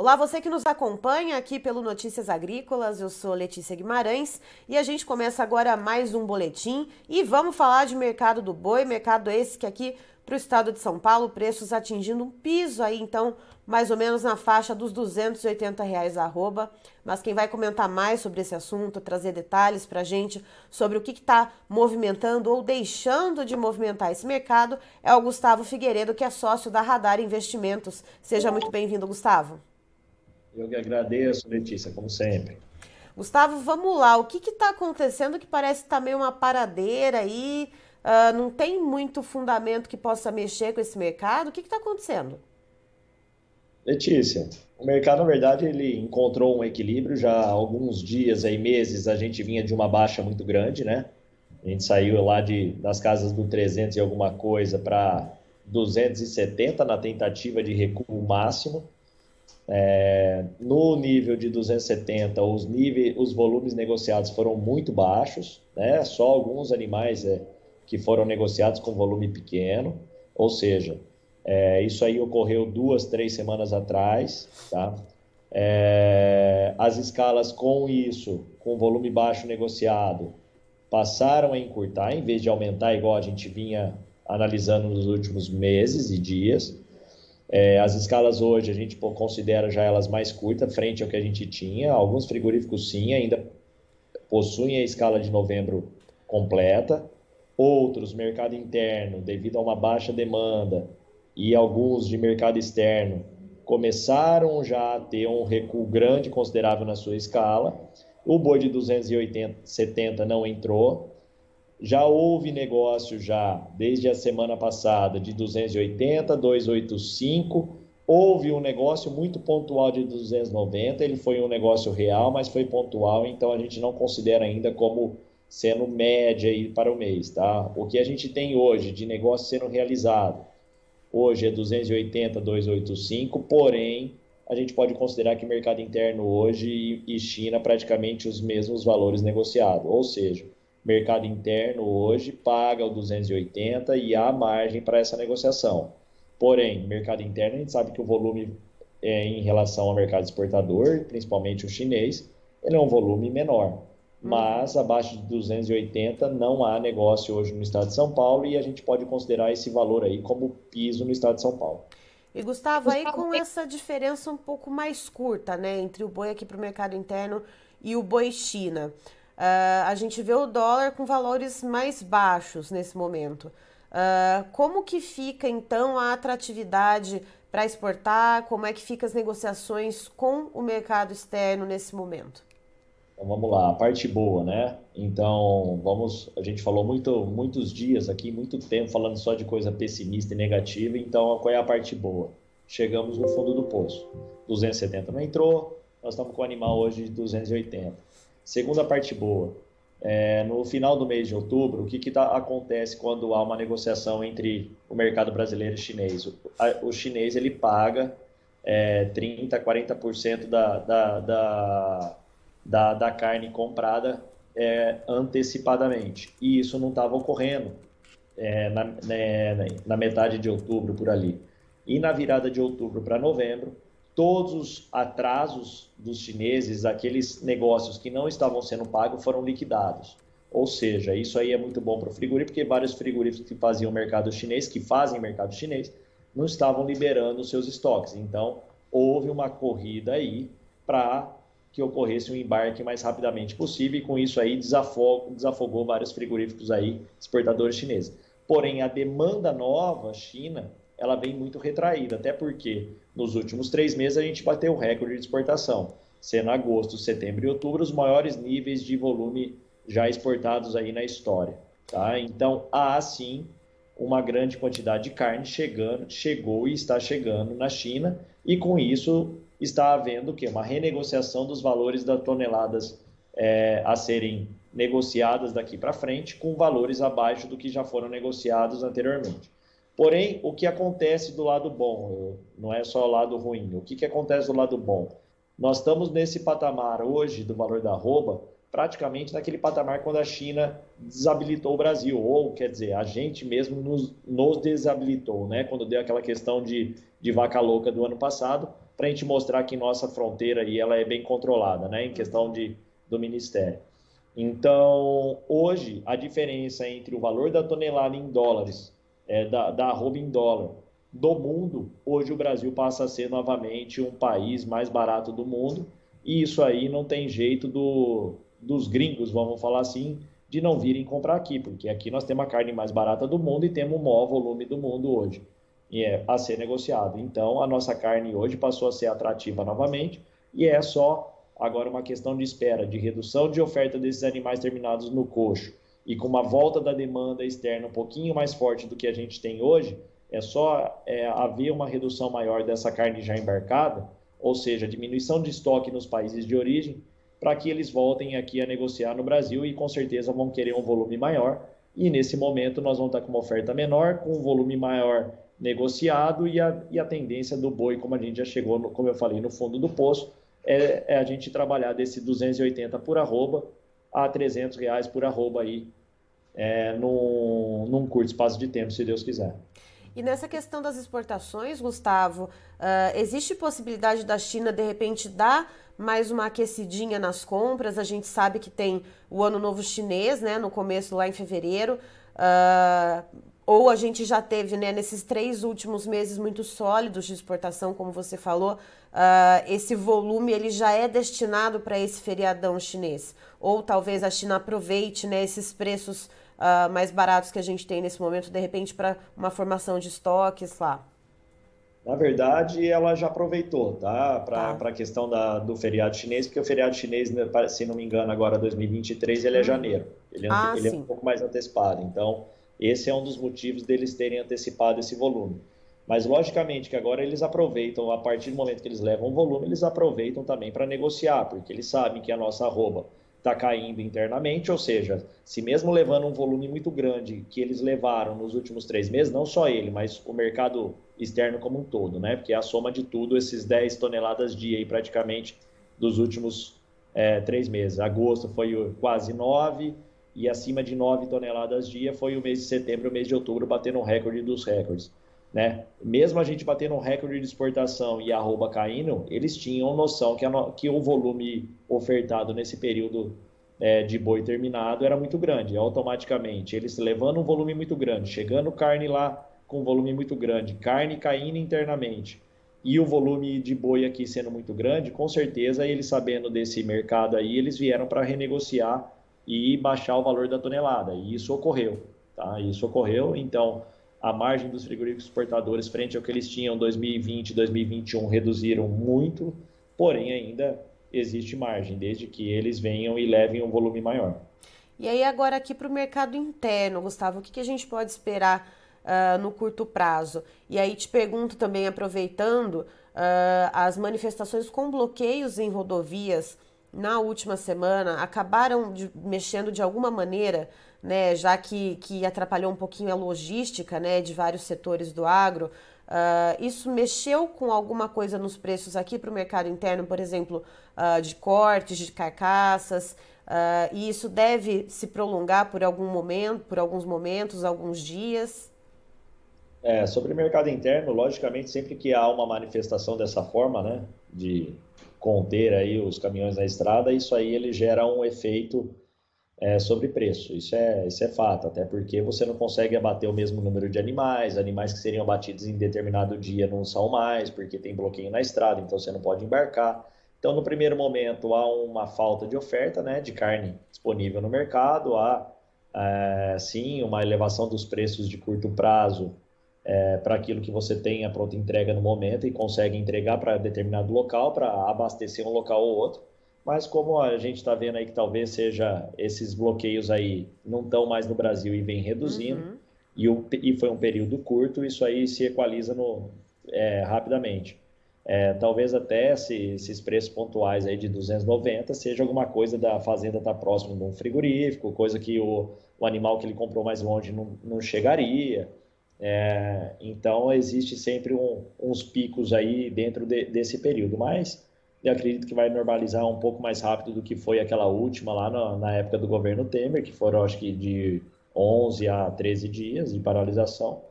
Olá, você que nos acompanha aqui pelo Notícias Agrícolas, eu sou Letícia Guimarães e a gente começa agora mais um boletim e vamos falar de mercado do boi, mercado esse que aqui para o estado de São Paulo, preços atingindo um piso aí, então, mais ou menos na faixa dos 280 reais arroba. Mas quem vai comentar mais sobre esse assunto, trazer detalhes para a gente sobre o que está movimentando ou deixando de movimentar esse mercado é o Gustavo Figueiredo, que é sócio da Radar Investimentos. Seja muito bem-vindo, Gustavo. Eu que agradeço, Letícia, como sempre. Gustavo, vamos lá. O que está acontecendo que parece estar tá meio uma paradeira aí? Uh, não tem muito fundamento que possa mexer com esse mercado? O que está acontecendo? Letícia, o mercado, na verdade, ele encontrou um equilíbrio. Já há alguns dias, aí, meses, a gente vinha de uma baixa muito grande, né? A gente saiu lá de, das casas do 300 e alguma coisa para 270 na tentativa de recuo máximo. É, no nível de 270, os, níveis, os volumes negociados foram muito baixos, né? só alguns animais é, que foram negociados com volume pequeno, ou seja, é, isso aí ocorreu duas, três semanas atrás. Tá? É, as escalas com isso, com volume baixo negociado, passaram a encurtar, em vez de aumentar, igual a gente vinha analisando nos últimos meses e dias. É, as escalas hoje a gente considera já elas mais curtas frente ao que a gente tinha. Alguns frigoríficos sim ainda possuem a escala de novembro completa. Outros, mercado interno, devido a uma baixa demanda, e alguns de mercado externo, começaram já a ter um recuo grande considerável na sua escala. O boi de 270 não entrou, já houve negócio já desde a semana passada de 280, 285. Houve um negócio muito pontual de 290. Ele foi um negócio real, mas foi pontual, então a gente não considera ainda como sendo média aí para o mês, tá? O que a gente tem hoje de negócio sendo realizado, hoje é 280, 285, porém a gente pode considerar que mercado interno hoje e China praticamente os mesmos valores negociados, ou seja, mercado interno hoje paga o 280 e há margem para essa negociação. Porém, mercado interno, a gente sabe que o volume é, em relação ao mercado exportador, principalmente o chinês, ele é um volume menor. Hum. Mas abaixo de 280 não há negócio hoje no estado de São Paulo e a gente pode considerar esse valor aí como piso no estado de São Paulo. E Gustavo, aí com essa diferença um pouco mais curta, né, entre o boi aqui para o mercado interno e o boi China, Uh, a gente vê o dólar com valores mais baixos nesse momento. Uh, como que fica então a atratividade para exportar? Como é que fica as negociações com o mercado externo nesse momento? Então vamos lá, a parte boa, né? Então vamos, a gente falou muito, muitos dias aqui, muito tempo falando só de coisa pessimista e negativa. Então qual é a parte boa? Chegamos no fundo do poço. 270 não entrou, nós estamos com o animal hoje de 280 Segunda parte boa, é, no final do mês de outubro, o que, que tá, acontece quando há uma negociação entre o mercado brasileiro e chinês? O, a, o chinês ele paga é, 30%, 40% da, da, da, da, da carne comprada é, antecipadamente. E isso não estava ocorrendo é, na, né, na metade de outubro, por ali. E na virada de outubro para novembro, todos os atrasos dos chineses, aqueles negócios que não estavam sendo pagos, foram liquidados. Ou seja, isso aí é muito bom para o frigorífico, porque vários frigoríficos que faziam mercado chinês, que fazem mercado chinês, não estavam liberando seus estoques. Então, houve uma corrida aí para que ocorresse um embarque mais rapidamente possível e com isso aí desafogou, desafogou vários frigoríficos aí, exportadores chineses. Porém, a demanda nova China ela vem muito retraída, até porque nos últimos três meses a gente bateu o recorde de exportação, sendo agosto, setembro e outubro os maiores níveis de volume já exportados aí na história. Tá? Então há sim uma grande quantidade de carne chegando, chegou e está chegando na China, e com isso está havendo o quê? uma renegociação dos valores das toneladas é, a serem negociadas daqui para frente, com valores abaixo do que já foram negociados anteriormente. Porém, o que acontece do lado bom, não é só o lado ruim, o que, que acontece do lado bom? Nós estamos nesse patamar hoje do valor da arroba, praticamente naquele patamar quando a China desabilitou o Brasil, ou quer dizer, a gente mesmo nos, nos desabilitou, né? quando deu aquela questão de, de vaca louca do ano passado, para a gente mostrar que nossa fronteira aí ela é bem controlada, né, em questão de, do Ministério. Então, hoje, a diferença entre o valor da tonelada em dólares, é, da, da arroba em dólar, do mundo, hoje o Brasil passa a ser novamente um país mais barato do mundo, e isso aí não tem jeito do, dos gringos, vamos falar assim, de não virem comprar aqui, porque aqui nós temos a carne mais barata do mundo e temos o maior volume do mundo hoje e é a ser negociado. Então, a nossa carne hoje passou a ser atrativa novamente e é só agora uma questão de espera, de redução de oferta desses animais terminados no coxo e com uma volta da demanda externa um pouquinho mais forte do que a gente tem hoje, é só é, haver uma redução maior dessa carne já embarcada, ou seja, diminuição de estoque nos países de origem, para que eles voltem aqui a negociar no Brasil e com certeza vão querer um volume maior. E nesse momento nós vamos estar com uma oferta menor, com um volume maior negociado e a, e a tendência do boi, como a gente já chegou, no, como eu falei, no fundo do poço, é, é, a gente trabalhar desse 280 por arroba a 300 reais por arroba aí, é, num, num curto espaço de tempo, se Deus quiser. E nessa questão das exportações, Gustavo, uh, existe possibilidade da China, de repente, dar mais uma aquecidinha nas compras? A gente sabe que tem o Ano Novo Chinês, né, no começo, lá em fevereiro. Uh, ou a gente já teve, né, nesses três últimos meses muito sólidos de exportação, como você falou, uh, esse volume ele já é destinado para esse feriadão chinês. Ou talvez a China aproveite né, esses preços uh, mais baratos que a gente tem nesse momento, de repente, para uma formação de estoques lá. Na verdade, ela já aproveitou, tá? Para tá. a questão da, do feriado chinês, porque o feriado chinês, né, se não me engano, agora 2023, ele é hum. janeiro. Ele, é, ah, ele é um pouco mais antecipado. Então, esse é um dos motivos deles terem antecipado esse volume. Mas, logicamente, que agora eles aproveitam, a partir do momento que eles levam o volume, eles aproveitam também para negociar, porque eles sabem que a nossa arroba está caindo internamente, ou seja, se mesmo levando um volume muito grande que eles levaram nos últimos três meses, não só ele, mas o mercado externo como um todo, né? Porque é a soma de tudo, esses 10 toneladas dia aí praticamente dos últimos é, três meses. Agosto foi quase 9, e acima de 9 toneladas dia foi o mês de setembro e o mês de outubro batendo o recorde dos recordes. Né? Mesmo a gente batendo um recorde de exportação e arroba caindo, eles tinham noção que, a, que o volume ofertado nesse período é, de boi terminado era muito grande. Automaticamente, eles levando um volume muito grande, chegando carne lá com um volume muito grande, carne caindo internamente e o volume de boi aqui sendo muito grande, com certeza eles sabendo desse mercado aí, eles vieram para renegociar e baixar o valor da tonelada. E isso ocorreu, tá? Isso ocorreu. Então, a margem dos frigoríficos exportadores frente ao que eles tinham em 2020 e 2021 reduziram muito, porém ainda existe margem, desde que eles venham e levem um volume maior. E aí agora aqui para o mercado interno, Gustavo, o que, que a gente pode esperar uh, no curto prazo? E aí te pergunto também, aproveitando, uh, as manifestações com bloqueios em rodovias na última semana acabaram de, mexendo de alguma maneira, né, já que, que atrapalhou um pouquinho a logística né, de vários setores do agro. Uh, isso mexeu com alguma coisa nos preços aqui para o mercado interno, por exemplo, uh, de cortes, de carcaças, uh, e isso deve se prolongar por algum momento, por alguns momentos, alguns dias? É, sobre o mercado interno, logicamente, sempre que há uma manifestação dessa forma, né, de conter aí os caminhões na estrada, isso aí ele gera um efeito é, sobre preço. Isso é, isso é fato, até porque você não consegue abater o mesmo número de animais, animais que seriam abatidos em determinado dia não são mais, porque tem bloqueio na estrada, então você não pode embarcar. Então, no primeiro momento, há uma falta de oferta né, de carne disponível no mercado, há é, sim uma elevação dos preços de curto prazo é, para aquilo que você tem a pronta entrega no momento e consegue entregar para determinado local para abastecer um local ou outro. Mas como a gente está vendo aí que talvez seja esses bloqueios aí não estão mais no Brasil e vem reduzindo, uhum. e, o, e foi um período curto, isso aí se equaliza no, é, rapidamente. É, talvez até se, esses preços pontuais aí de 290 seja alguma coisa da fazenda estar tá próximo de um frigorífico, coisa que o, o animal que ele comprou mais longe não, não chegaria. É, então, existe sempre um, uns picos aí dentro de, desse período, mas eu acredito que vai normalizar um pouco mais rápido do que foi aquela última lá na, na época do governo Temer, que foram, acho que, de 11 a 13 dias de paralisação.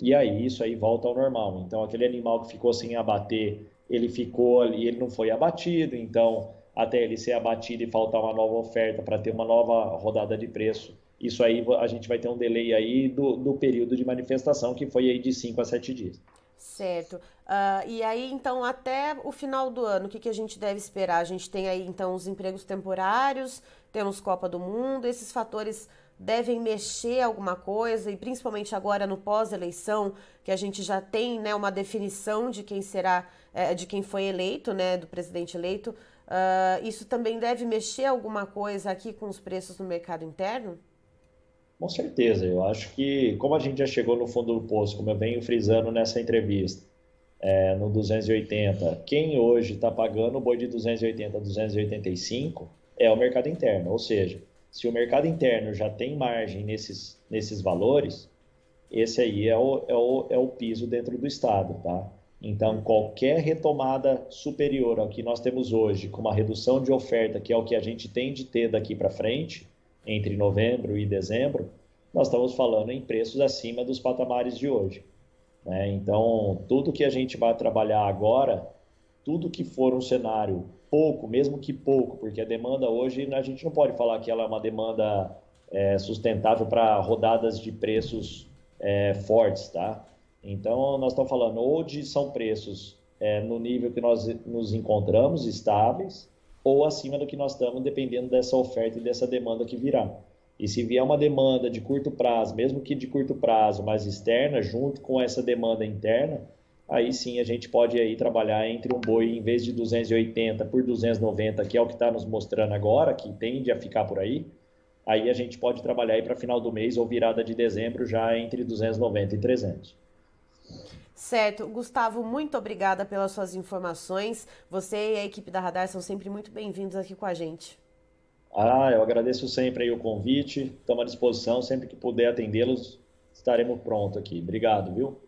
E aí, isso aí volta ao normal. Então, aquele animal que ficou sem abater ele ficou ali, ele não foi abatido, então até ele ser abatido e faltar uma nova oferta para ter uma nova rodada de preço, isso aí a gente vai ter um delay aí do, do período de manifestação, que foi aí de 5 a 7 dias. Certo. Uh, e aí, então, até o final do ano, o que, que a gente deve esperar? A gente tem aí, então, os empregos temporários, temos Copa do Mundo, esses fatores devem mexer alguma coisa, e principalmente agora no pós-eleição, que a gente já tem né, uma definição de quem será, é, de quem foi eleito, né, do presidente eleito, uh, isso também deve mexer alguma coisa aqui com os preços no mercado interno? Com certeza, eu acho que, como a gente já chegou no fundo do poço, como eu venho frisando nessa entrevista, é, no 280, quem hoje está pagando o boi de 280 a 285 é o mercado interno, ou seja, se o mercado interno já tem margem nesses, nesses valores, esse aí é o, é, o, é o piso dentro do Estado, tá? Então, qualquer retomada superior ao que nós temos hoje, com uma redução de oferta, que é o que a gente tem de ter daqui para frente, entre novembro e dezembro, nós estamos falando em preços acima dos patamares de hoje. Né? Então, tudo que a gente vai trabalhar agora, tudo que for um cenário pouco, mesmo que pouco, porque a demanda hoje, a gente não pode falar que ela é uma demanda é, sustentável para rodadas de preços é, fortes, tá? Então, nós estamos falando de são preços é, no nível que nós nos encontramos, estáveis, ou acima do que nós estamos, dependendo dessa oferta e dessa demanda que virá. E se vier uma demanda de curto prazo, mesmo que de curto prazo, mas externa, junto com essa demanda interna, aí sim a gente pode aí trabalhar entre um boi, em vez de 280 por 290, que é o que está nos mostrando agora, que tende a ficar por aí, aí a gente pode trabalhar aí para final do mês ou virada de dezembro já entre 290 e 300. Certo. Gustavo, muito obrigada pelas suas informações. Você e a equipe da Radar são sempre muito bem-vindos aqui com a gente. Ah, eu agradeço sempre o convite. Estamos à disposição. Sempre que puder atendê-los, estaremos prontos aqui. Obrigado, viu?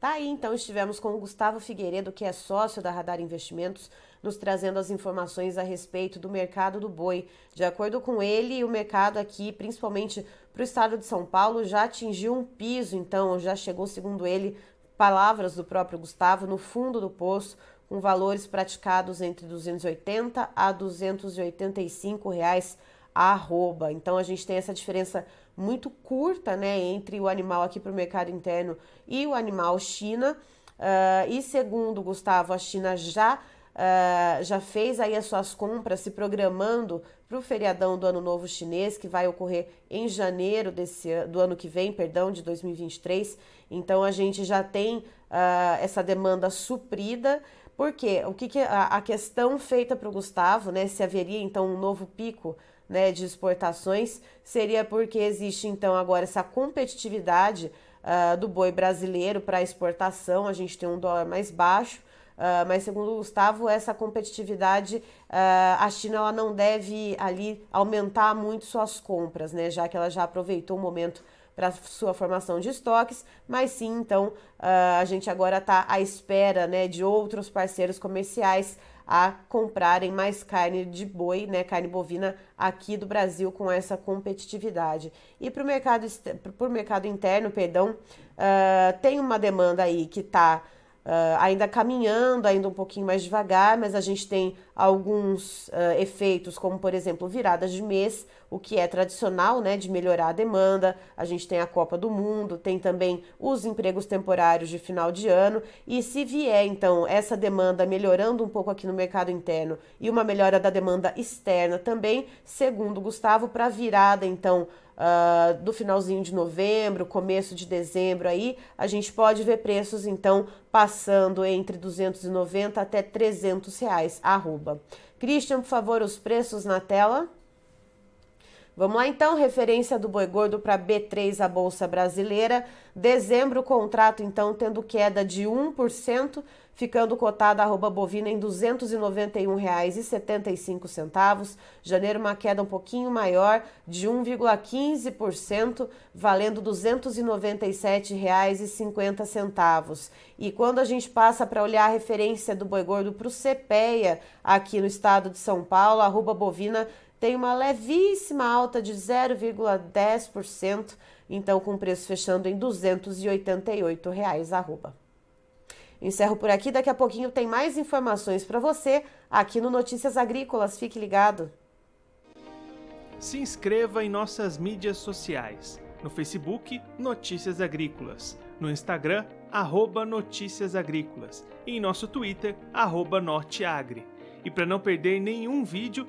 Tá aí, então, estivemos com o Gustavo Figueiredo, que é sócio da Radar Investimentos, nos trazendo as informações a respeito do mercado do boi. De acordo com ele, o mercado aqui, principalmente para o estado de São Paulo, já atingiu um piso, então já chegou, segundo ele, palavras do próprio Gustavo, no fundo do poço, com valores praticados entre 280 a 285 reais a arroba. Então a gente tem essa diferença muito curta né, entre o animal aqui para o mercado interno e o animal China. Uh, e segundo Gustavo, a China já, uh, já fez aí as suas compras, se programando para o feriadão do Ano Novo Chinês, que vai ocorrer em janeiro desse, do ano que vem, perdão, de 2023. Então a gente já tem uh, essa demanda suprida. Porque o que, que a, a questão feita para o Gustavo, né? Se haveria então um novo pico né, de exportações, seria porque existe então agora essa competitividade uh, do boi brasileiro para exportação, a gente tem um dólar mais baixo, uh, mas segundo o Gustavo, essa competitividade, uh, a China ela não deve ali aumentar muito suas compras, né, já que ela já aproveitou o momento para sua formação de estoques, mas sim, então, a gente agora está à espera né, de outros parceiros comerciais a comprarem mais carne de boi, né, carne bovina aqui do Brasil com essa competitividade. E para o mercado, mercado interno, perdão, uh, tem uma demanda aí que está Uh, ainda caminhando, ainda um pouquinho mais devagar, mas a gente tem alguns uh, efeitos, como por exemplo viradas de mês, o que é tradicional, né, de melhorar a demanda. A gente tem a Copa do Mundo, tem também os empregos temporários de final de ano. E se vier então essa demanda melhorando um pouco aqui no mercado interno e uma melhora da demanda externa também, segundo Gustavo, para virada então uh, do finalzinho de novembro, começo de dezembro aí, a gente pode ver preços então passando entre 290 até 300 reais arroba. Christian, por favor, os preços na tela. Vamos lá então, referência do boi gordo para B3, a Bolsa Brasileira. Dezembro, contrato então tendo queda de 1%, ficando cotada arroba bovina em R$ 291,75. Janeiro, uma queda um pouquinho maior, de 1,15%, valendo R$ 297,50. E quando a gente passa para olhar a referência do boi gordo para o CPEA, aqui no estado de São Paulo, arroba bovina tem uma levíssima alta de 0,10%, então com o preço fechando em R$ 288,00 arroba. Eu encerro por aqui, daqui a pouquinho tem mais informações para você aqui no Notícias Agrícolas. Fique ligado. Se inscreva em nossas mídias sociais. No Facebook, Notícias Agrícolas. No Instagram, arroba Notícias Agrícolas. E em nosso Twitter, arroba Norteagri. E para não perder nenhum vídeo,